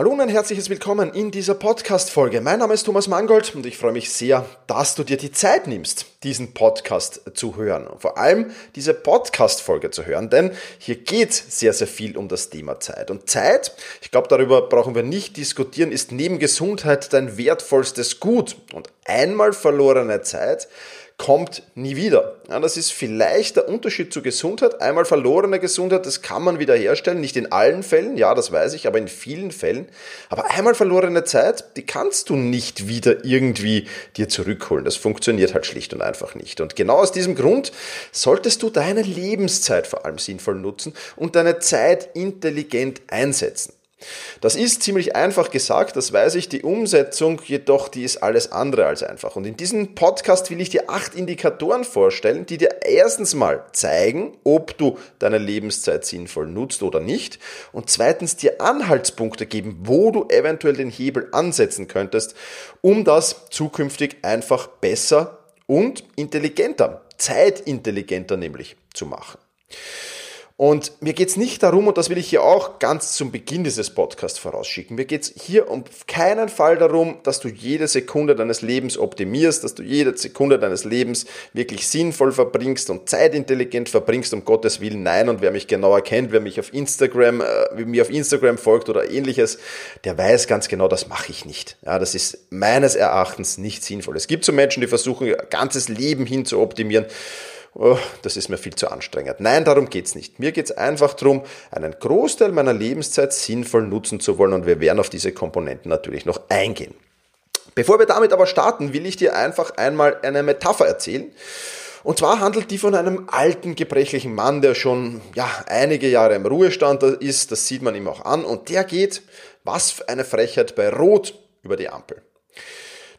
Hallo und ein herzliches Willkommen in dieser Podcast-Folge. Mein Name ist Thomas Mangold und ich freue mich sehr, dass du dir die Zeit nimmst, diesen Podcast zu hören. Und vor allem diese Podcast-Folge zu hören, denn hier geht sehr, sehr viel um das Thema Zeit. Und Zeit, ich glaube, darüber brauchen wir nicht diskutieren, ist neben Gesundheit dein wertvollstes Gut. Und einmal verlorene Zeit kommt nie wieder. Ja, das ist vielleicht der Unterschied zur Gesundheit. Einmal verlorene Gesundheit, das kann man wiederherstellen. Nicht in allen Fällen, ja, das weiß ich, aber in vielen Fällen. Aber einmal verlorene Zeit, die kannst du nicht wieder irgendwie dir zurückholen. Das funktioniert halt schlicht und einfach nicht. Und genau aus diesem Grund solltest du deine Lebenszeit vor allem sinnvoll nutzen und deine Zeit intelligent einsetzen. Das ist ziemlich einfach gesagt, das weiß ich. Die Umsetzung jedoch, die ist alles andere als einfach. Und in diesem Podcast will ich dir acht Indikatoren vorstellen, die dir erstens mal zeigen, ob du deine Lebenszeit sinnvoll nutzt oder nicht. Und zweitens dir Anhaltspunkte geben, wo du eventuell den Hebel ansetzen könntest, um das zukünftig einfach besser und intelligenter, zeitintelligenter nämlich zu machen. Und mir geht's nicht darum, und das will ich hier auch ganz zum Beginn dieses Podcasts vorausschicken, mir geht's hier um keinen Fall darum, dass du jede Sekunde deines Lebens optimierst, dass du jede Sekunde deines Lebens wirklich sinnvoll verbringst und zeitintelligent verbringst, um Gottes Willen. Nein, und wer mich genauer kennt, wer mich auf Instagram, äh, mir auf Instagram folgt oder ähnliches, der weiß ganz genau, das mache ich nicht. Ja, das ist meines Erachtens nicht sinnvoll. Es gibt so Menschen, die versuchen, ihr ganzes Leben hin zu optimieren oh, das ist mir viel zu anstrengend. Nein, darum geht's nicht. Mir geht's einfach darum, einen Großteil meiner Lebenszeit sinnvoll nutzen zu wollen und wir werden auf diese Komponenten natürlich noch eingehen. Bevor wir damit aber starten, will ich dir einfach einmal eine Metapher erzählen. Und zwar handelt die von einem alten, gebrechlichen Mann, der schon ja, einige Jahre im Ruhestand ist. Das sieht man ihm auch an. Und der geht, was für eine Frechheit, bei Rot über die Ampel.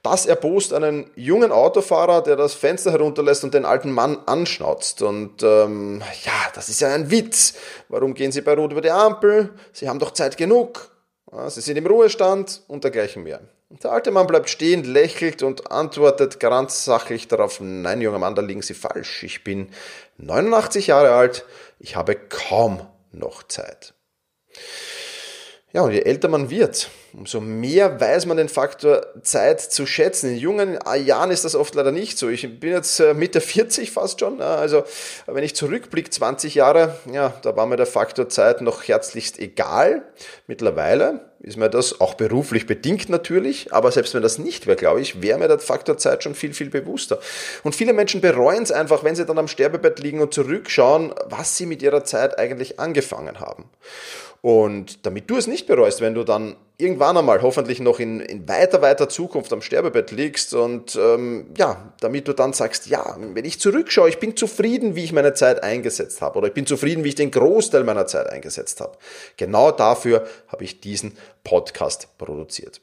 Das erbost einen jungen Autofahrer, der das Fenster herunterlässt und den alten Mann anschnauzt. Und ähm, ja, das ist ja ein Witz. Warum gehen Sie bei Rot über die Ampel? Sie haben doch Zeit genug. Sie sind im Ruhestand und dergleichen mehr. Und der alte Mann bleibt stehen, lächelt und antwortet ganz sachlich darauf, nein, junger Mann, da liegen Sie falsch. Ich bin 89 Jahre alt, ich habe kaum noch Zeit. Ja, und je älter man wird, umso mehr weiß man den Faktor Zeit zu schätzen. In jungen Jahren ist das oft leider nicht so. Ich bin jetzt äh, Mitte 40 fast schon. Also wenn ich zurückblicke, 20 Jahre, ja, da war mir der Faktor Zeit noch herzlichst egal. Mittlerweile ist mir das auch beruflich bedingt natürlich, aber selbst wenn das nicht wäre, glaube ich, wäre mir der Faktor Zeit schon viel, viel bewusster. Und viele Menschen bereuen es einfach, wenn sie dann am Sterbebett liegen und zurückschauen, was sie mit ihrer Zeit eigentlich angefangen haben. Und damit du es nicht bereust, wenn du dann irgendwann einmal hoffentlich noch in, in weiter, weiter Zukunft am Sterbebett liegst und ähm, ja, damit du dann sagst, ja, wenn ich zurückschaue, ich bin zufrieden, wie ich meine Zeit eingesetzt habe oder ich bin zufrieden, wie ich den Großteil meiner Zeit eingesetzt habe. Genau dafür habe ich diesen Podcast produziert.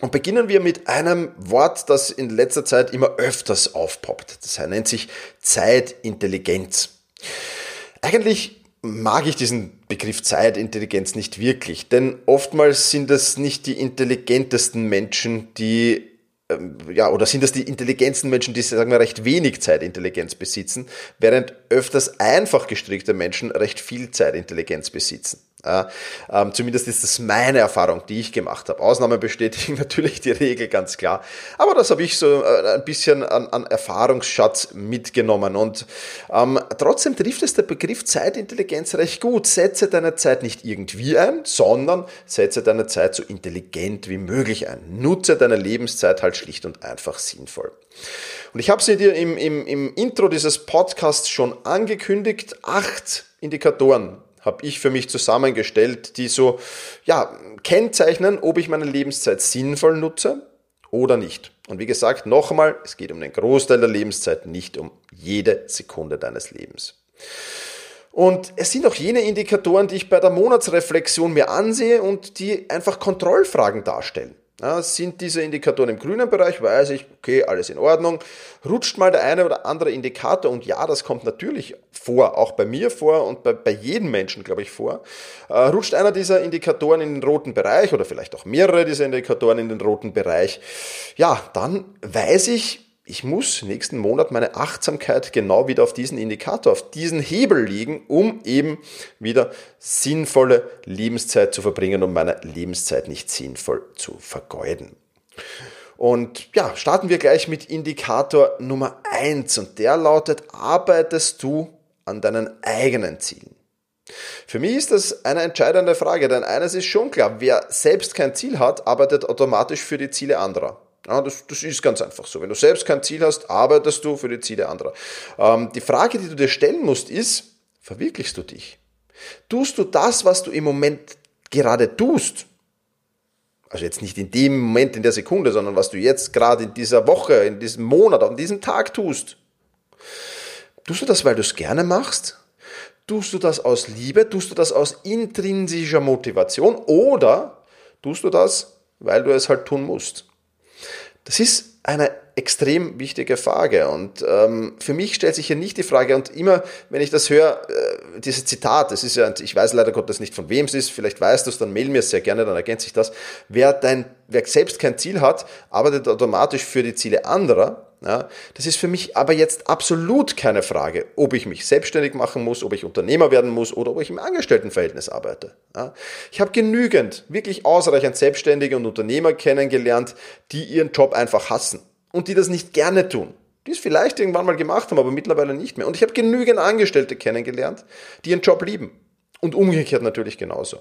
Und beginnen wir mit einem Wort, das in letzter Zeit immer öfters aufpoppt. Das nennt sich Zeitintelligenz. Eigentlich mag ich diesen Begriff Zeitintelligenz nicht wirklich, denn oftmals sind es nicht die intelligentesten Menschen, die ähm, ja, oder sind das die intelligentesten Menschen, die, sagen wir, recht wenig Zeitintelligenz besitzen, während öfters einfach gestrickte Menschen recht viel Zeitintelligenz besitzen. Ja, ähm, zumindest ist das meine Erfahrung, die ich gemacht habe. Ausnahmen bestätigen natürlich die Regel ganz klar. Aber das habe ich so äh, ein bisschen an, an Erfahrungsschatz mitgenommen. Und ähm, trotzdem trifft es der Begriff Zeitintelligenz recht gut. Setze deine Zeit nicht irgendwie ein, sondern setze deine Zeit so intelligent wie möglich ein. Nutze deine Lebenszeit halt schlicht und einfach sinnvoll. Und ich habe sie dir im, im, im Intro dieses Podcasts schon angekündigt. Acht Indikatoren habe ich für mich zusammengestellt, die so ja, kennzeichnen, ob ich meine Lebenszeit sinnvoll nutze oder nicht. Und wie gesagt, nochmal, es geht um den Großteil der Lebenszeit, nicht um jede Sekunde deines Lebens. Und es sind auch jene Indikatoren, die ich bei der Monatsreflexion mir ansehe und die einfach Kontrollfragen darstellen. Sind diese Indikatoren im grünen Bereich, weiß ich, okay, alles in Ordnung. Rutscht mal der eine oder andere Indikator, und ja, das kommt natürlich vor, auch bei mir vor und bei, bei jedem Menschen, glaube ich, vor. Äh, rutscht einer dieser Indikatoren in den roten Bereich oder vielleicht auch mehrere dieser Indikatoren in den roten Bereich, ja, dann weiß ich, ich muss nächsten Monat meine Achtsamkeit genau wieder auf diesen Indikator, auf diesen Hebel legen, um eben wieder sinnvolle Lebenszeit zu verbringen, um meine Lebenszeit nicht sinnvoll zu vergeuden. Und ja, starten wir gleich mit Indikator Nummer eins und der lautet, arbeitest du an deinen eigenen Zielen? Für mich ist das eine entscheidende Frage, denn eines ist schon klar, wer selbst kein Ziel hat, arbeitet automatisch für die Ziele anderer. Ja, das, das ist ganz einfach so. Wenn du selbst kein Ziel hast, arbeitest du für die Ziele anderer. Ähm, die Frage, die du dir stellen musst, ist, verwirklichst du dich? Tust du das, was du im Moment gerade tust? Also jetzt nicht in dem Moment, in der Sekunde, sondern was du jetzt gerade in dieser Woche, in diesem Monat, an diesem Tag tust. Tust du das, weil du es gerne machst? Tust du das aus Liebe? Tust du das aus intrinsischer Motivation? Oder tust du das, weil du es halt tun musst? Das ist eine extrem wichtige Frage und ähm, für mich stellt sich hier nicht die Frage und immer, wenn ich das höre, äh, dieses Zitat, das ist ja, ich weiß leider Gottes nicht von wem es ist, vielleicht weißt du es, dann mail mir es sehr gerne, dann ergänze ich das. Wer dein, wer selbst kein Ziel hat, arbeitet automatisch für die Ziele anderer ja, das ist für mich aber jetzt absolut keine Frage, ob ich mich selbstständig machen muss, ob ich Unternehmer werden muss oder ob ich im Angestelltenverhältnis arbeite. Ja, ich habe genügend, wirklich ausreichend Selbstständige und Unternehmer kennengelernt, die ihren Job einfach hassen und die das nicht gerne tun. Die es vielleicht irgendwann mal gemacht haben, aber mittlerweile nicht mehr. Und ich habe genügend Angestellte kennengelernt, die ihren Job lieben. Und umgekehrt natürlich genauso.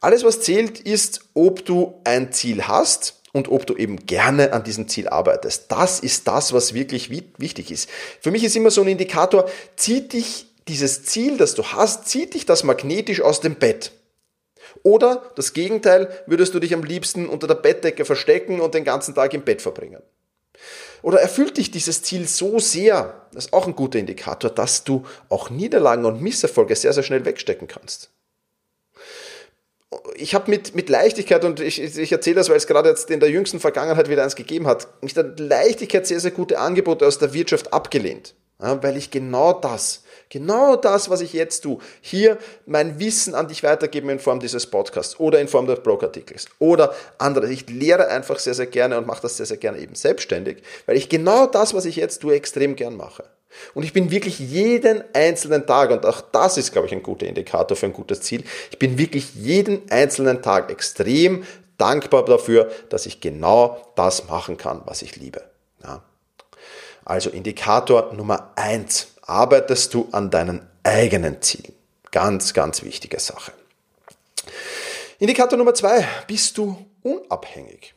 Alles, was zählt, ist, ob du ein Ziel hast und ob du eben gerne an diesem Ziel arbeitest. Das ist das, was wirklich wichtig ist. Für mich ist immer so ein Indikator, zieht dich dieses Ziel, das du hast, zieht dich das magnetisch aus dem Bett. Oder das Gegenteil, würdest du dich am liebsten unter der Bettdecke verstecken und den ganzen Tag im Bett verbringen. Oder erfüllt dich dieses Ziel so sehr, das ist auch ein guter Indikator, dass du auch Niederlagen und Misserfolge sehr, sehr schnell wegstecken kannst ich habe mit, mit Leichtigkeit, und ich, ich erzähle das, weil es gerade jetzt in der jüngsten Vergangenheit wieder eins gegeben hat, mit der Leichtigkeit sehr, sehr gute Angebote aus der Wirtschaft abgelehnt. Ja, weil ich genau das, genau das, was ich jetzt tue, hier mein Wissen an dich weitergeben in Form dieses Podcasts oder in Form des Blogartikels oder anderes. Ich lehre einfach sehr, sehr gerne und mache das sehr, sehr gerne eben selbstständig, weil ich genau das, was ich jetzt tue, extrem gern mache. Und ich bin wirklich jeden einzelnen Tag, und auch das ist, glaube ich, ein guter Indikator für ein gutes Ziel, ich bin wirklich jeden einzelnen Tag extrem dankbar dafür, dass ich genau das machen kann, was ich liebe. Ja. Also Indikator Nummer eins: arbeitest du an deinen eigenen Zielen. Ganz, ganz wichtige Sache. Indikator Nummer zwei: bist du unabhängig?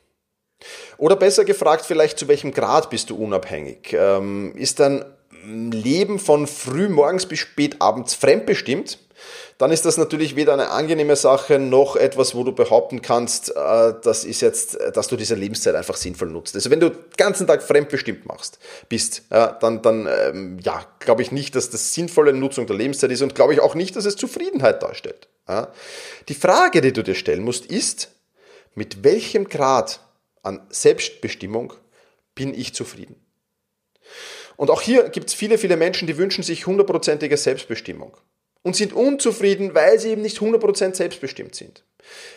Oder besser gefragt, vielleicht zu welchem Grad bist du unabhängig? Ähm, ist dein Leben von früh morgens bis spät abends fremdbestimmt, dann ist das natürlich weder eine angenehme Sache noch etwas, wo du behaupten kannst, äh, das ist jetzt, dass du diese Lebenszeit einfach sinnvoll nutzt. Also wenn du den ganzen Tag fremdbestimmt machst, bist, dann, dann ähm, ja, glaube ich nicht, dass das sinnvolle Nutzung der Lebenszeit ist und glaube ich auch nicht, dass es Zufriedenheit darstellt. Die Frage, die du dir stellen musst, ist, mit welchem Grad an Selbstbestimmung bin ich zufrieden? Und auch hier gibt es viele, viele Menschen, die wünschen sich hundertprozentige Selbstbestimmung und sind unzufrieden, weil sie eben nicht 100% selbstbestimmt sind.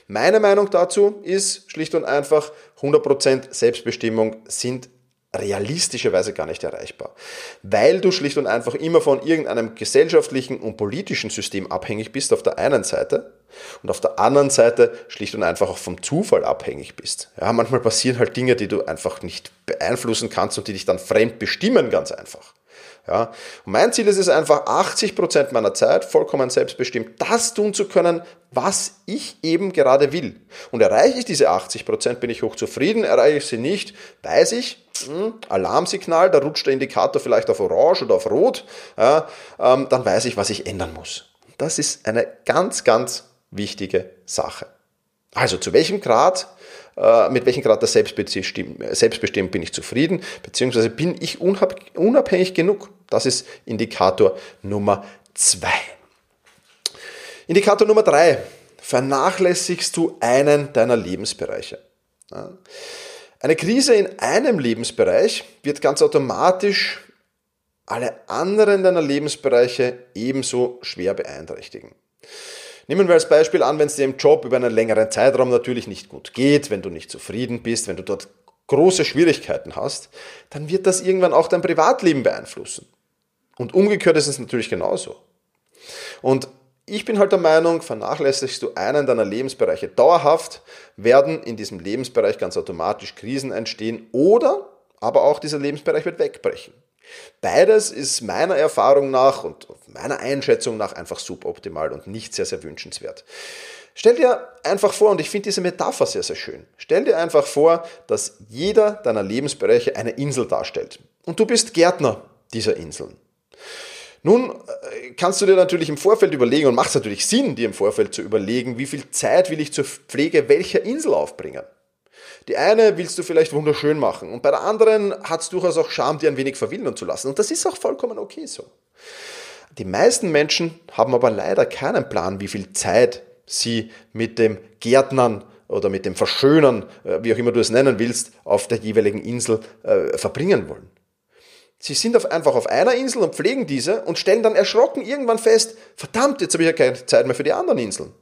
Meine Meinung dazu ist schlicht und einfach, 100% Selbstbestimmung sind realistischerweise gar nicht erreichbar, weil du schlicht und einfach immer von irgendeinem gesellschaftlichen und politischen System abhängig bist auf der einen Seite und auf der anderen Seite schlicht und einfach auch vom Zufall abhängig bist. Ja, manchmal passieren halt Dinge, die du einfach nicht beeinflussen kannst und die dich dann fremd bestimmen, ganz einfach. Ja, und mein Ziel ist es einfach, 80 Prozent meiner Zeit vollkommen selbstbestimmt das tun zu können, was ich eben gerade will. Und erreiche ich diese 80%, Prozent, bin ich hochzufrieden, erreiche ich sie nicht, weiß ich, hm, Alarmsignal, da rutscht der Indikator vielleicht auf Orange oder auf Rot, ja, ähm, dann weiß ich, was ich ändern muss. Das ist eine ganz, ganz wichtige Sache. Also zu welchem Grad, mit welchem Grad der Selbstbestimmung bin ich zufrieden, beziehungsweise bin ich unabhängig genug? Das ist Indikator Nummer zwei. Indikator Nummer drei. Vernachlässigst du einen deiner Lebensbereiche? Eine Krise in einem Lebensbereich wird ganz automatisch alle anderen deiner Lebensbereiche ebenso schwer beeinträchtigen. Nehmen wir als Beispiel an, wenn es dir im Job über einen längeren Zeitraum natürlich nicht gut geht, wenn du nicht zufrieden bist, wenn du dort große Schwierigkeiten hast, dann wird das irgendwann auch dein Privatleben beeinflussen. Und umgekehrt ist es natürlich genauso. Und ich bin halt der Meinung, vernachlässigst du einen deiner Lebensbereiche dauerhaft, werden in diesem Lebensbereich ganz automatisch Krisen entstehen oder aber auch dieser Lebensbereich wird wegbrechen. Beides ist meiner Erfahrung nach und meiner Einschätzung nach einfach suboptimal und nicht sehr, sehr wünschenswert. Stell dir einfach vor, und ich finde diese Metapher sehr, sehr schön, stell dir einfach vor, dass jeder deiner Lebensbereiche eine Insel darstellt. Und du bist Gärtner dieser Inseln. Nun äh, kannst du dir natürlich im Vorfeld überlegen und macht es natürlich Sinn, dir im Vorfeld zu überlegen, wie viel Zeit will ich zur Pflege welcher Insel aufbringen. Die eine willst du vielleicht wunderschön machen und bei der anderen hat es durchaus auch Charme, dir ein wenig verwildern zu lassen. Und das ist auch vollkommen okay so. Die meisten Menschen haben aber leider keinen Plan, wie viel Zeit sie mit dem Gärtnern oder mit dem Verschönern, äh, wie auch immer du es nennen willst, auf der jeweiligen Insel äh, verbringen wollen. Sie sind auf, einfach auf einer Insel und pflegen diese und stellen dann erschrocken irgendwann fest, verdammt, jetzt habe ich ja keine Zeit mehr für die anderen Inseln.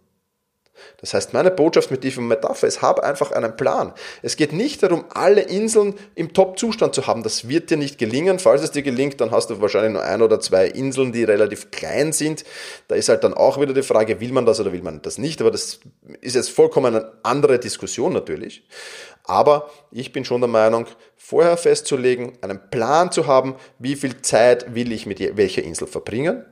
Das heißt, meine Botschaft mit dieser Metapher ist, hab einfach einen Plan. Es geht nicht darum, alle Inseln im Top-Zustand zu haben. Das wird dir nicht gelingen. Falls es dir gelingt, dann hast du wahrscheinlich nur ein oder zwei Inseln, die relativ klein sind. Da ist halt dann auch wieder die Frage, will man das oder will man das nicht? Aber das ist jetzt vollkommen eine andere Diskussion natürlich. Aber ich bin schon der Meinung, vorher festzulegen, einen Plan zu haben, wie viel Zeit will ich mit welcher Insel verbringen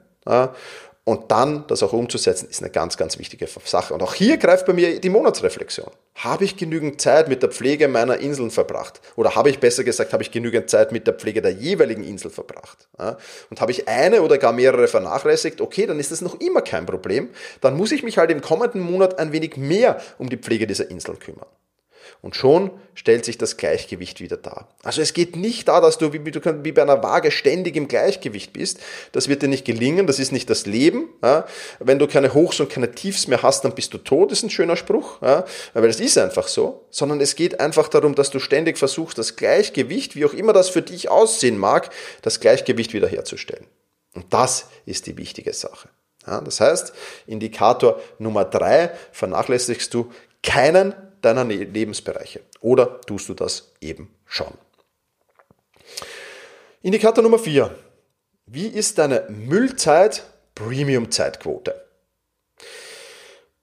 und dann das auch umzusetzen, ist eine ganz, ganz wichtige Sache. Und auch hier greift bei mir die Monatsreflexion. Habe ich genügend Zeit mit der Pflege meiner Inseln verbracht? Oder habe ich besser gesagt, habe ich genügend Zeit mit der Pflege der jeweiligen Insel verbracht? Und habe ich eine oder gar mehrere vernachlässigt? Okay, dann ist das noch immer kein Problem. Dann muss ich mich halt im kommenden Monat ein wenig mehr um die Pflege dieser Inseln kümmern. Und schon stellt sich das Gleichgewicht wieder dar. Also es geht nicht da, dass du wie, wie bei einer Waage ständig im Gleichgewicht bist. Das wird dir nicht gelingen, das ist nicht das Leben. Ja. Wenn du keine Hochs und keine Tiefs mehr hast, dann bist du tot, ist ein schöner Spruch. Ja. Weil es ist einfach so. Sondern es geht einfach darum, dass du ständig versuchst, das Gleichgewicht, wie auch immer das für dich aussehen mag, das Gleichgewicht wiederherzustellen. Und das ist die wichtige Sache. Ja, das heißt, Indikator Nummer drei vernachlässigst du keinen deiner ne-, Lebensbereiche. Oder tust du das eben schon? Indikator Nummer 4. Wie ist deine Müllzeit Premium-Zeitquote?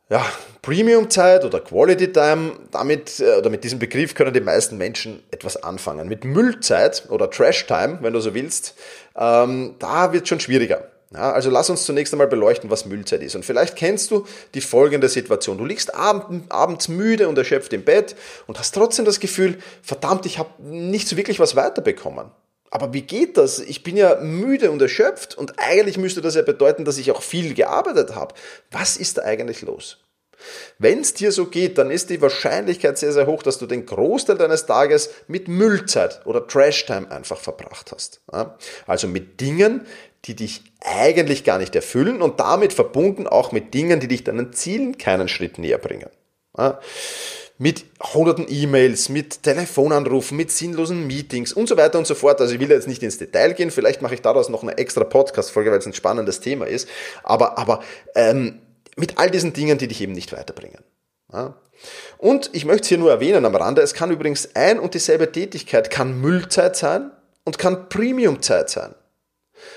Ja, Premium-Zeit oder Quality Time, damit äh, oder mit diesem Begriff können die meisten Menschen etwas anfangen. Mit Müllzeit oder Trash Time, wenn du so willst, ähm, da wird es schon schwieriger. Ja, also lass uns zunächst einmal beleuchten, was Müllzeit ist. Und vielleicht kennst du die folgende Situation. Du liegst abends müde und erschöpft im Bett und hast trotzdem das Gefühl, verdammt, ich habe nicht so wirklich was weiterbekommen. Aber wie geht das? Ich bin ja müde und erschöpft und eigentlich müsste das ja bedeuten, dass ich auch viel gearbeitet habe. Was ist da eigentlich los? Wenn es dir so geht, dann ist die Wahrscheinlichkeit sehr, sehr hoch, dass du den Großteil deines Tages mit Müllzeit oder Trash-Time einfach verbracht hast. Also mit Dingen, die dich eigentlich gar nicht erfüllen und damit verbunden auch mit Dingen, die dich deinen Zielen keinen Schritt näher bringen. Mit hunderten E-Mails, mit Telefonanrufen, mit sinnlosen Meetings und so weiter und so fort. Also ich will jetzt nicht ins Detail gehen, vielleicht mache ich daraus noch eine extra Podcast-Folge, weil es ein spannendes Thema ist. Aber, aber ähm, mit all diesen Dingen, die dich eben nicht weiterbringen. Und ich möchte es hier nur erwähnen am Rande, es kann übrigens ein und dieselbe Tätigkeit, kann Müllzeit sein und kann Premiumzeit sein.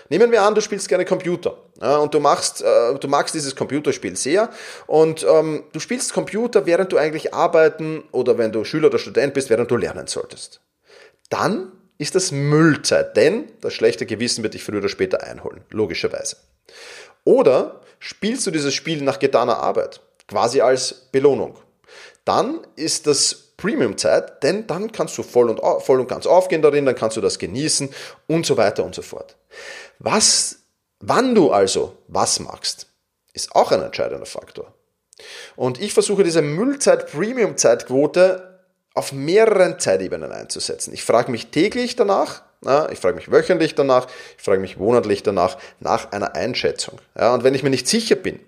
Nehmen wir an, du spielst gerne Computer ja, und du machst, äh, du magst dieses Computerspiel sehr und ähm, du spielst Computer, während du eigentlich arbeiten oder wenn du Schüler oder Student bist, während du lernen solltest. Dann ist das Müllzeit, denn das schlechte Gewissen wird dich früher oder später einholen, logischerweise. Oder spielst du dieses Spiel nach getaner Arbeit, quasi als Belohnung. Dann ist das Premium-Zeit, denn dann kannst du voll und, voll und ganz aufgehen darin, dann kannst du das genießen und so weiter und so fort. Was, wann du also was machst, ist auch ein entscheidender Faktor. Und ich versuche diese Müllzeit-Premium-Zeitquote auf mehreren Zeitebenen einzusetzen. Ich frage mich täglich danach, ich frage mich wöchentlich danach, ich frage mich monatlich danach nach einer Einschätzung. Ja, und wenn ich mir nicht sicher bin,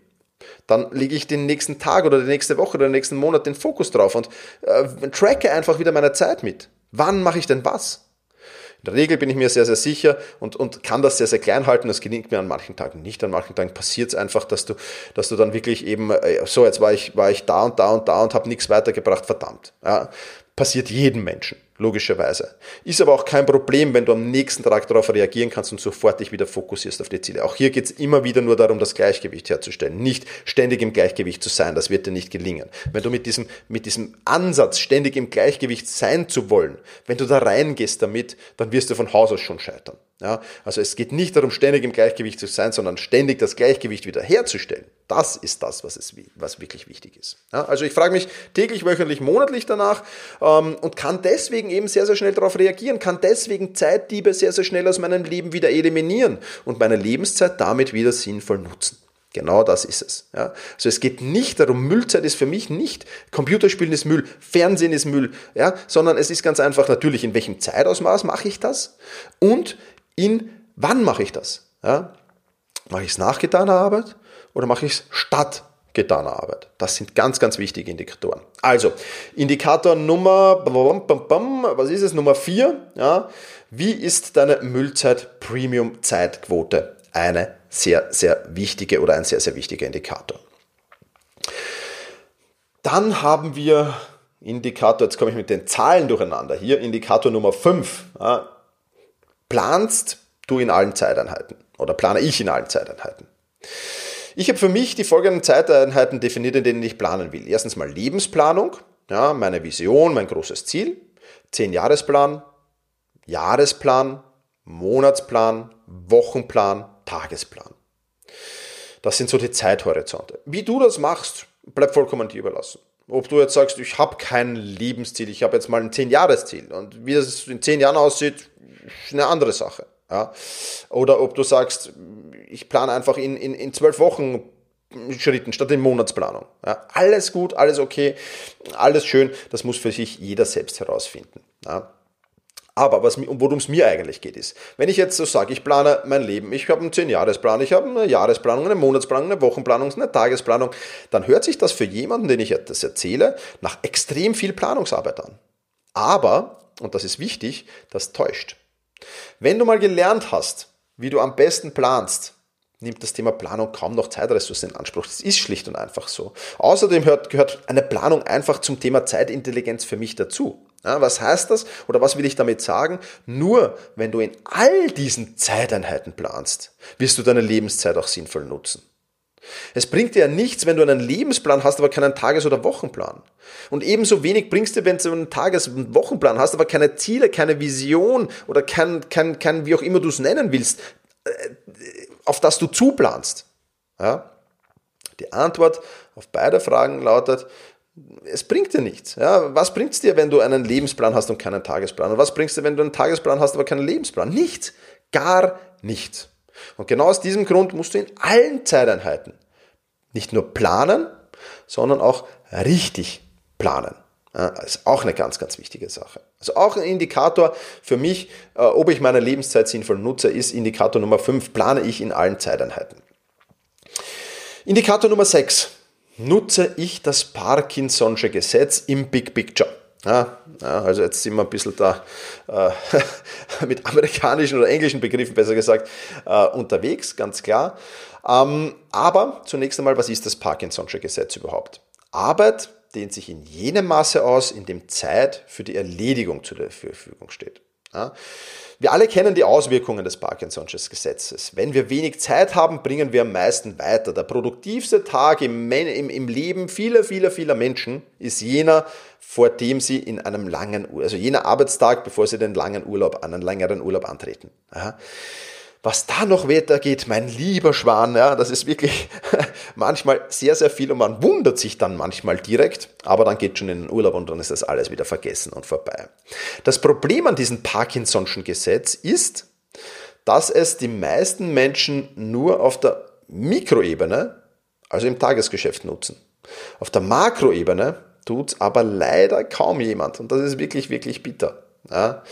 dann lege ich den nächsten Tag oder die nächste Woche oder den nächsten Monat den Fokus drauf und äh, tracke einfach wieder meine Zeit mit. Wann mache ich denn was? In der Regel bin ich mir sehr, sehr sicher und, und kann das sehr, sehr klein halten. Das gelingt mir an manchen Tagen nicht. An manchen Tagen passiert es einfach, dass du, dass du dann wirklich eben, äh, so jetzt war ich, war ich da und da und da und habe nichts weitergebracht, verdammt. Ja, passiert jedem Menschen logischerweise. Ist aber auch kein Problem, wenn du am nächsten Tag darauf reagieren kannst und sofort dich wieder fokussierst auf die Ziele. Auch hier geht es immer wieder nur darum, das Gleichgewicht herzustellen, nicht ständig im Gleichgewicht zu sein. Das wird dir nicht gelingen. Wenn du mit diesem, mit diesem Ansatz, ständig im Gleichgewicht sein zu wollen, wenn du da reingehst damit, dann wirst du von Haus aus schon scheitern. Ja, also es geht nicht darum, ständig im Gleichgewicht zu sein, sondern ständig das Gleichgewicht wieder herzustellen. Das ist das, was, es, was wirklich wichtig ist. Ja, also ich frage mich täglich, wöchentlich, monatlich danach ähm, und kann deswegen eben sehr, sehr schnell darauf reagieren, kann deswegen Zeitdiebe sehr, sehr schnell aus meinem Leben wieder eliminieren und meine Lebenszeit damit wieder sinnvoll nutzen. Genau das ist es. Ja. Also es geht nicht darum, Müllzeit ist für mich nicht, Computerspielen ist Müll, Fernsehen ist Müll, ja, sondern es ist ganz einfach natürlich, in welchem Zeitausmaß mache ich das und in wann mache ich das? Ja? Mache ich es nach getaner Arbeit oder mache ich es statt getaner Arbeit? Das sind ganz, ganz wichtige Indikatoren. Also, Indikator Nummer, was ist es? Nummer 4. Ja? Wie ist deine Müllzeit-Premium-Zeitquote? Eine sehr, sehr wichtige oder ein sehr, sehr wichtiger Indikator. Dann haben wir Indikator, jetzt komme ich mit den Zahlen durcheinander. Hier Indikator Nummer 5. Ja, planst du in allen Zeiteinheiten oder plane ich in allen Zeiteinheiten. Ich habe für mich die folgenden Zeiteinheiten definiert, in denen ich planen will. Erstens mal Lebensplanung, ja, meine Vision, mein großes Ziel, 10-Jahresplan, Jahresplan, Monatsplan, Wochenplan, Tagesplan. Das sind so die Zeithorizonte. Wie du das machst, bleibt vollkommen dir überlassen. Ob du jetzt sagst, ich habe kein Lebensziel, ich habe jetzt mal ein 10-Jahres-Ziel und wie es in 10 Jahren aussieht, ist eine andere Sache. Ja? Oder ob du sagst, ich plane einfach in, in, in zwölf Wochen Schritten statt in Monatsplanung. Ja? Alles gut, alles okay, alles schön, das muss für sich jeder selbst herausfinden. Ja? Aber worum es mir eigentlich geht, ist, wenn ich jetzt so sage, ich plane mein Leben, ich habe einen 10-Jahresplan, ich habe eine Jahresplanung, eine Monatsplanung, eine Wochenplanung, eine Tagesplanung, dann hört sich das für jemanden, den ich das erzähle, nach extrem viel Planungsarbeit an. Aber, und das ist wichtig, das täuscht. Wenn du mal gelernt hast, wie du am besten planst, nimmt das Thema Planung kaum noch Zeitressourcen in Anspruch. Das ist schlicht und einfach so. Außerdem gehört eine Planung einfach zum Thema Zeitintelligenz für mich dazu. Was heißt das oder was will ich damit sagen? Nur wenn du in all diesen Zeiteinheiten planst, wirst du deine Lebenszeit auch sinnvoll nutzen. Es bringt dir ja nichts, wenn du einen Lebensplan hast, aber keinen Tages- oder Wochenplan. Und ebenso wenig bringst dir, wenn du einen Tages- und Wochenplan hast, aber keine Ziele, keine Vision oder kein, kein, kein wie auch immer du es nennen willst, äh, auf das du zuplanst. Ja? Die Antwort auf beide Fragen lautet, es bringt dir nichts. Ja, was bringt es dir, wenn du einen Lebensplan hast und keinen Tagesplan? Und was bringt es dir, wenn du einen Tagesplan hast, aber keinen Lebensplan? Nichts. Gar nichts. Und genau aus diesem Grund musst du in allen Zeiteinheiten nicht nur planen, sondern auch richtig planen. Ja, ist auch eine ganz, ganz wichtige Sache. Also auch ein Indikator für mich, äh, ob ich meine Lebenszeit sinnvoll nutze, ist Indikator Nummer 5, plane ich in allen Zeiteinheiten. Indikator Nummer 6, nutze ich das Parkinson'sche Gesetz im Big Picture. Ja, also jetzt sind wir ein bisschen da äh, mit amerikanischen oder englischen Begriffen besser gesagt äh, unterwegs, ganz klar. Ähm, aber zunächst einmal, was ist das Parkinson'sche Gesetz überhaupt? Arbeit dehnt sich in jenem Maße aus, in dem Zeit für die Erledigung zur Verfügung steht. Ja? Wir alle kennen die Auswirkungen des Parkinson'sches Gesetzes. Wenn wir wenig Zeit haben, bringen wir am meisten weiter. Der produktivste Tag im, im, im Leben vieler, vieler, vieler Menschen ist jener, vor dem sie in einem langen, also jener Arbeitstag, bevor sie den langen Urlaub, einen längeren Urlaub antreten. Ja was da noch weitergeht, mein lieber Schwan, ja, das ist wirklich manchmal sehr, sehr viel und man wundert sich dann manchmal direkt, aber dann geht schon in den Urlaub und dann ist das alles wieder vergessen und vorbei. Das Problem an diesem Parkinson'schen Gesetz ist, dass es die meisten Menschen nur auf der Mikroebene, also im Tagesgeschäft nutzen. Auf der Makroebene tut es aber leider kaum jemand und das ist wirklich, wirklich bitter. Ja.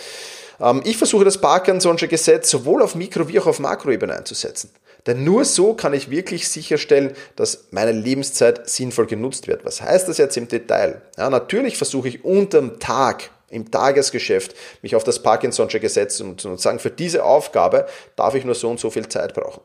Ähm, ich versuche das Parkinson'sche Gesetz sowohl auf Mikro- wie auch auf Makroebene einzusetzen. Denn nur so kann ich wirklich sicherstellen, dass meine Lebenszeit sinnvoll genutzt wird. Was heißt das jetzt im Detail? Ja, natürlich versuche ich unterm Tag im Tagesgeschäft mich auf das Parkinson'sche Gesetz und, sagen, für diese Aufgabe darf ich nur so und so viel Zeit brauchen.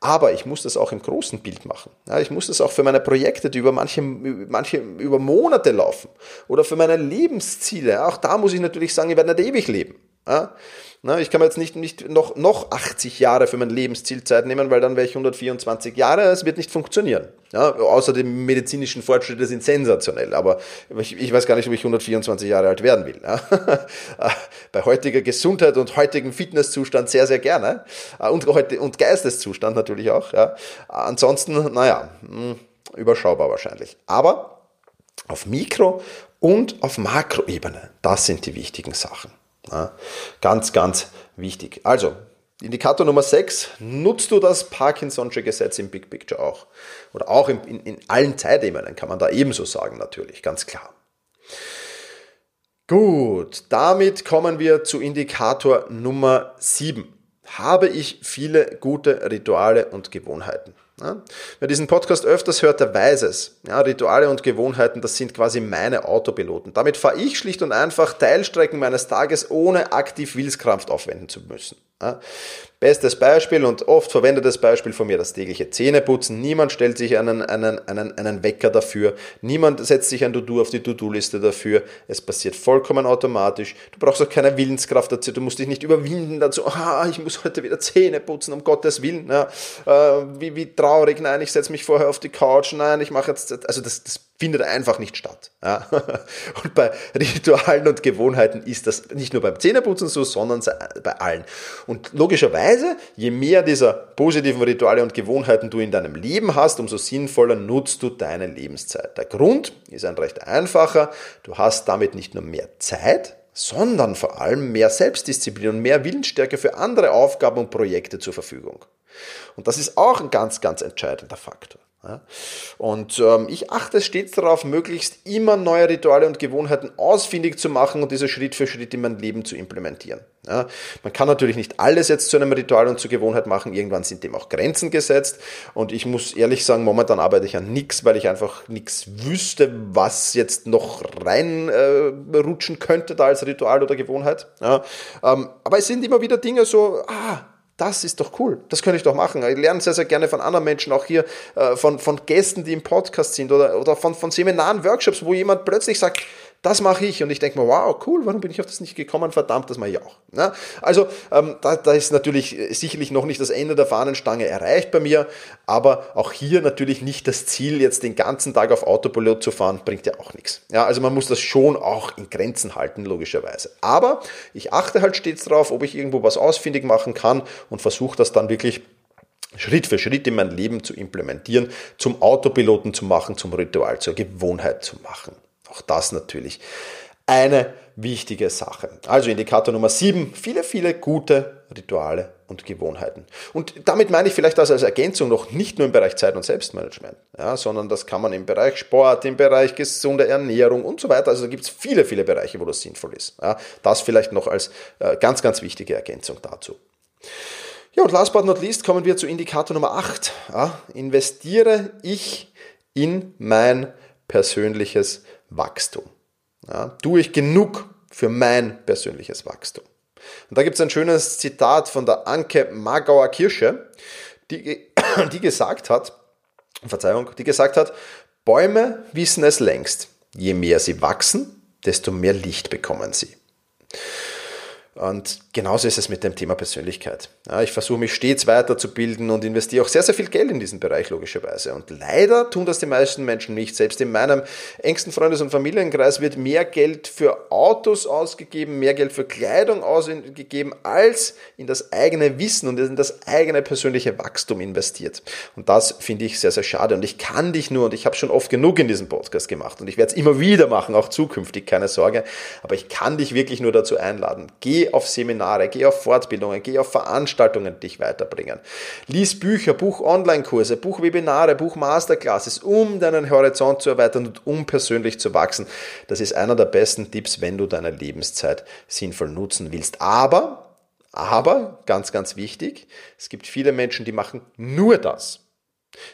Aber ich muss das auch im großen Bild machen. Ja, ich muss das auch für meine Projekte, die über manche, manche über Monate laufen. Oder für meine Lebensziele. Auch da muss ich natürlich sagen, ich werde nicht ewig leben. Ja? Na, ich kann mir jetzt nicht, nicht noch, noch 80 Jahre für mein Lebenszielzeit nehmen, weil dann wäre ich 124 Jahre. Es wird nicht funktionieren. Ja, außer die medizinischen Fortschritte sind sensationell. Aber ich, ich weiß gar nicht, ob ich 124 Jahre alt werden will. Ja? Bei heutiger Gesundheit und heutigem Fitnesszustand sehr, sehr gerne. Und, und Geisteszustand natürlich auch. Ja? Ansonsten, naja, hm, überschaubar wahrscheinlich. Aber auf Mikro- und auf Makroebene, das sind die wichtigen Sachen. Ja, ganz, ganz wichtig. Also, Indikator Nummer 6, nutzt du das Parkinson'sche Gesetz im Big Picture auch? Oder auch in, in, in allen Zeitebenen kann man da ebenso sagen, natürlich, ganz klar. Gut, damit kommen wir zu Indikator Nummer 7. Habe ich viele gute Rituale und Gewohnheiten? Ja, wer diesen Podcast öfters hört, der weiß es. Ja, Rituale und Gewohnheiten, das sind quasi meine Autopiloten. Damit fahre ich schlicht und einfach Teilstrecken meines Tages, ohne aktiv Willenskraft aufwenden zu müssen. Bestes Beispiel und oft verwendetes Beispiel von mir, das tägliche Zähneputzen. Niemand stellt sich einen, einen, einen, einen Wecker dafür. Niemand setzt sich ein To-Do auf die To-Do-Liste dafür. Es passiert vollkommen automatisch. Du brauchst auch keine Willenskraft dazu. Du musst dich nicht überwinden dazu. Ah, ich muss heute wieder Zähne putzen, um Gottes Willen. Ja, äh, wie, wie traurig. Nein, ich setze mich vorher auf die Couch. Nein, ich mache jetzt, also das, das findet einfach nicht statt. Ja. Und bei Ritualen und Gewohnheiten ist das nicht nur beim Zähneputzen so, sondern bei allen. Und logischerweise, je mehr dieser positiven Rituale und Gewohnheiten du in deinem Leben hast, umso sinnvoller nutzt du deine Lebenszeit. Der Grund ist ein recht einfacher. Du hast damit nicht nur mehr Zeit, sondern vor allem mehr Selbstdisziplin und mehr Willensstärke für andere Aufgaben und Projekte zur Verfügung. Und das ist auch ein ganz, ganz entscheidender Faktor. Und ähm, ich achte stets darauf, möglichst immer neue Rituale und Gewohnheiten ausfindig zu machen und diese Schritt für Schritt in mein Leben zu implementieren. Man kann natürlich nicht alles jetzt zu einem Ritual und zur Gewohnheit machen. Irgendwann sind dem auch Grenzen gesetzt. Und ich muss ehrlich sagen, momentan arbeite ich an nichts, weil ich einfach nichts wüsste, was jetzt noch reinrutschen äh, könnte da als Ritual oder Gewohnheit. Ähm, aber es sind immer wieder Dinge so, ah, das ist doch cool. Das könnte ich doch machen. Ich lerne sehr, sehr gerne von anderen Menschen, auch hier äh, von, von Gästen, die im Podcast sind oder, oder von, von Seminaren, Workshops, wo jemand plötzlich sagt, das mache ich. Und ich denke mir, wow, cool, warum bin ich auf das nicht gekommen? Verdammt, das mache ich auch. Ja, also ähm, da, da ist natürlich sicherlich noch nicht das Ende der Fahnenstange erreicht bei mir, aber auch hier natürlich nicht das Ziel, jetzt den ganzen Tag auf Autopilot zu fahren, bringt ja auch nichts. Ja, also man muss das schon auch in Grenzen halten, logischerweise. Aber ich achte halt stets darauf, ob ich irgendwo was ausfindig machen kann und versuche das dann wirklich Schritt für Schritt in mein Leben zu implementieren, zum Autopiloten zu machen, zum Ritual, zur Gewohnheit zu machen. Auch das natürlich eine wichtige Sache. Also Indikator Nummer 7, viele, viele gute Rituale und Gewohnheiten. Und damit meine ich vielleicht das als Ergänzung noch nicht nur im Bereich Zeit- und Selbstmanagement, ja, sondern das kann man im Bereich Sport, im Bereich gesunde Ernährung und so weiter. Also da gibt es viele, viele Bereiche, wo das sinnvoll ist. Ja, das vielleicht noch als äh, ganz, ganz wichtige Ergänzung dazu. Ja, und last but not least kommen wir zu Indikator Nummer 8. Ja, investiere ich in mein persönliches Wachstum? Ja, tue ich genug für mein persönliches Wachstum? Und da gibt es ein schönes Zitat von der Anke Magauer Kirsche, die, die gesagt hat, Verzeihung, die gesagt hat, Bäume wissen es längst. Je mehr sie wachsen, desto mehr Licht bekommen sie. Und genauso ist es mit dem Thema Persönlichkeit. Ja, ich versuche mich stets weiterzubilden und investiere auch sehr, sehr viel Geld in diesen Bereich, logischerweise. Und leider tun das die meisten Menschen nicht. Selbst in meinem engsten Freundes- und Familienkreis wird mehr Geld für Autos ausgegeben, mehr Geld für Kleidung ausgegeben, als in das eigene Wissen und in das eigene persönliche Wachstum investiert. Und das finde ich sehr, sehr schade. Und ich kann dich nur, und ich habe schon oft genug in diesem Podcast gemacht und ich werde es immer wieder machen, auch zukünftig, keine Sorge, aber ich kann dich wirklich nur dazu einladen. Geh auf Seminare, geh auf Fortbildungen, geh auf Veranstaltungen, die dich weiterbringen. Lies Bücher, buch Online-Kurse, buch Webinare, buch Masterclasses, um deinen Horizont zu erweitern und um persönlich zu wachsen. Das ist einer der besten Tipps, wenn du deine Lebenszeit sinnvoll nutzen willst. Aber Aber, ganz, ganz wichtig, es gibt viele Menschen, die machen nur das.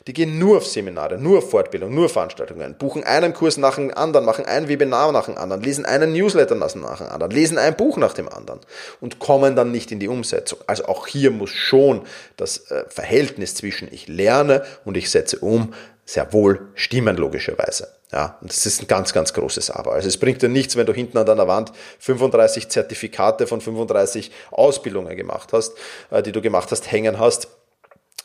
Die gehen nur auf Seminare, nur auf Fortbildung, nur Veranstaltungen, buchen einen Kurs nach dem anderen, machen ein Webinar nach dem anderen, lesen einen Newsletter nach dem anderen, lesen ein Buch nach dem anderen und kommen dann nicht in die Umsetzung. Also auch hier muss schon das äh, Verhältnis zwischen ich lerne und ich setze um sehr wohl stimmen, logischerweise. Ja, und das ist ein ganz, ganz großes Aber. Also es bringt dir nichts, wenn du hinten an deiner Wand 35 Zertifikate von 35 Ausbildungen gemacht hast, äh, die du gemacht hast, hängen hast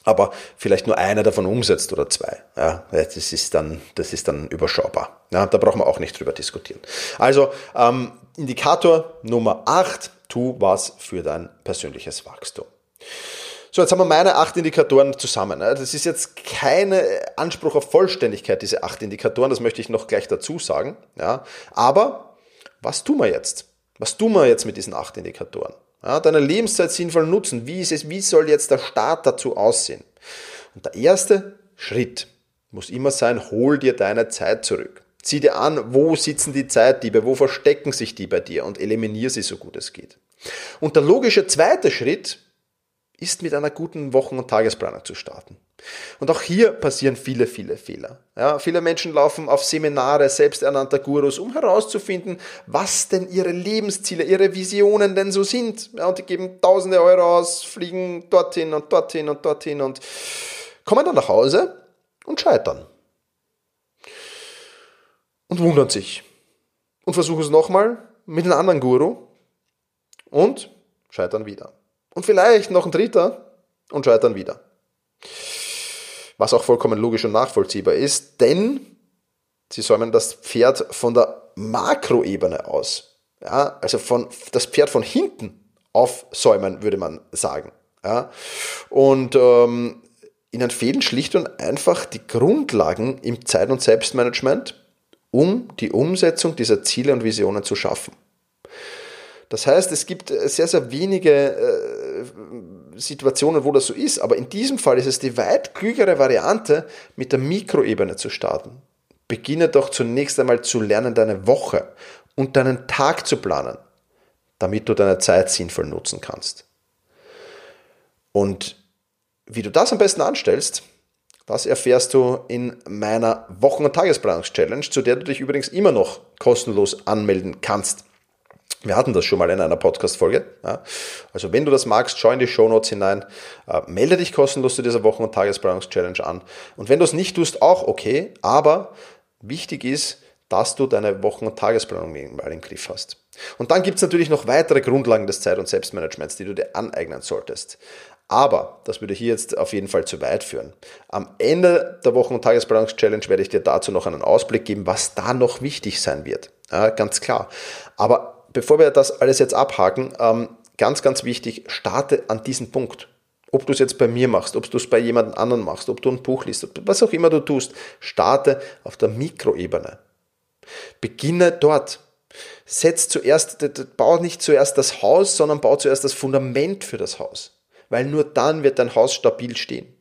aber vielleicht nur einer davon umsetzt oder zwei. Ja, das ist dann, das ist dann überschaubar. Ja, da brauchen wir auch nicht drüber diskutieren. Also ähm, Indikator Nummer 8, tu was für dein persönliches Wachstum. So, jetzt haben wir meine acht Indikatoren zusammen. Das ist jetzt kein Anspruch auf Vollständigkeit, diese acht Indikatoren, das möchte ich noch gleich dazu sagen. Ja, aber was tun wir jetzt? Was tun wir jetzt mit diesen acht Indikatoren? Ja, deine Lebenszeit sinnvoll nutzen. Wie, ist es, wie soll jetzt der Start dazu aussehen? Und der erste Schritt muss immer sein, hol dir deine Zeit zurück. Zieh dir an, wo sitzen die Zeitdiebe, wo verstecken sich die bei dir und eliminier sie so gut es geht. Und der logische zweite Schritt ist mit einer guten Wochen- und Tagesplanung zu starten. Und auch hier passieren viele, viele Fehler. Ja, viele Menschen laufen auf Seminare selbsternannter Gurus, um herauszufinden, was denn ihre Lebensziele, ihre Visionen denn so sind. Ja, und die geben tausende Euro aus, fliegen dorthin und dorthin und dorthin und kommen dann nach Hause und scheitern. Und wundern sich. Und versuchen es nochmal mit einem anderen Guru und scheitern wieder. Und vielleicht noch ein dritter und scheitern wieder was auch vollkommen logisch und nachvollziehbar ist, denn sie säumen das Pferd von der Makroebene aus. Ja, also von, das Pferd von hinten aufsäumen, würde man sagen. Ja, und ähm, ihnen fehlen schlicht und einfach die Grundlagen im Zeit- und Selbstmanagement, um die Umsetzung dieser Ziele und Visionen zu schaffen. Das heißt, es gibt sehr, sehr wenige äh, Situationen, wo das so ist, aber in diesem Fall ist es die weit klügere Variante, mit der Mikroebene zu starten. Beginne doch zunächst einmal zu lernen, deine Woche und deinen Tag zu planen, damit du deine Zeit sinnvoll nutzen kannst. Und wie du das am besten anstellst, das erfährst du in meiner Wochen- und Tagesplanungs-Challenge, zu der du dich übrigens immer noch kostenlos anmelden kannst. Wir hatten das schon mal in einer Podcast-Folge. Ja. Also wenn du das magst, schau in die Show Notes hinein, äh, melde dich kostenlos zu dieser Wochen- und Tagesplanungs-Challenge an. Und wenn du es nicht tust, auch okay, aber wichtig ist, dass du deine Wochen- und Tagesplanung mal im Griff hast. Und dann gibt es natürlich noch weitere Grundlagen des Zeit- und Selbstmanagements, die du dir aneignen solltest. Aber das würde hier jetzt auf jeden Fall zu weit führen. Am Ende der Wochen- und Tagesplanungs-Challenge werde ich dir dazu noch einen Ausblick geben, was da noch wichtig sein wird. Ja, ganz klar. Aber bevor wir das alles jetzt abhaken, ähm, ganz, ganz wichtig, starte an diesem Punkt. Ob du es jetzt bei mir machst, ob du es bei jemand anderen machst, ob du ein Buch liest, was auch immer du tust, starte auf der Mikroebene. Beginne dort. Setz zuerst, bau nicht zuerst das Haus, sondern bau zuerst das Fundament für das Haus. Weil nur dann wird dein Haus stabil stehen.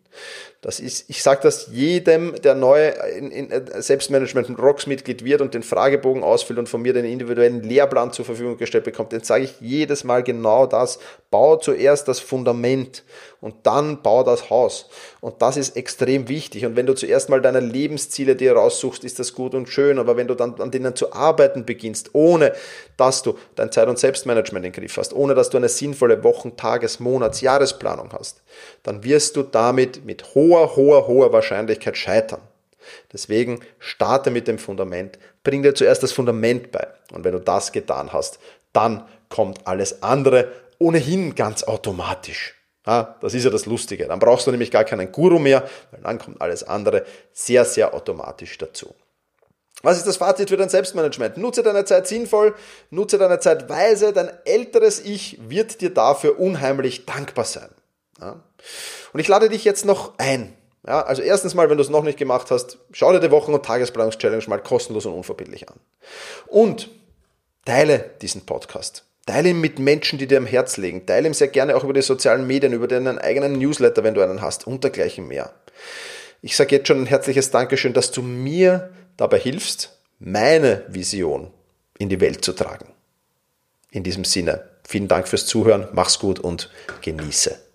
Das ist, ich sage das jedem, der neu in, in äh, Selbstmanagement Rocks Mitglied wird und den Fragebogen ausfüllt und von mir den individuellen Lehrplan zur Verfügung gestellt bekommt, den sage ich jedes Mal genau das. Bau zuerst das Fundament und dann bau das Haus. Und das ist extrem wichtig. Und wenn du zuerst mal deine Lebensziele dir raussuchst, ist das gut und schön. Aber wenn du dann an denen zu arbeiten beginnst, ohne dass du dein Zeit- und Selbstmanagement in den Griff hast, ohne dass du eine sinnvolle Wochen-, Tages-, Monats-, Jahresplanung hast, dann wirst du damit mit hoher, hoher, hoher Wahrscheinlichkeit scheitern. Deswegen starte mit dem Fundament, bring dir zuerst das Fundament bei. Und wenn du das getan hast, dann kommt alles andere ohnehin ganz automatisch. Ja, das ist ja das Lustige. Dann brauchst du nämlich gar keinen Guru mehr, weil dann kommt alles andere sehr, sehr automatisch dazu. Was ist das Fazit für dein Selbstmanagement? Nutze deine Zeit sinnvoll, nutze deine Zeit weise, dein älteres Ich wird dir dafür unheimlich dankbar sein. Ja? Und ich lade dich jetzt noch ein. Ja, also erstens mal, wenn du es noch nicht gemacht hast, schau dir die Wochen- und Tagesplanungs-Challenge mal kostenlos und unverbindlich an. Und teile diesen Podcast. Teile ihn mit Menschen, die dir am Herz liegen. Teile ihn sehr gerne auch über die sozialen Medien, über deinen eigenen Newsletter, wenn du einen hast und dergleichen mehr. Ich sage jetzt schon ein herzliches Dankeschön, dass du mir dabei hilfst, meine Vision in die Welt zu tragen. In diesem Sinne, Vielen Dank fürs Zuhören, mach's gut und genieße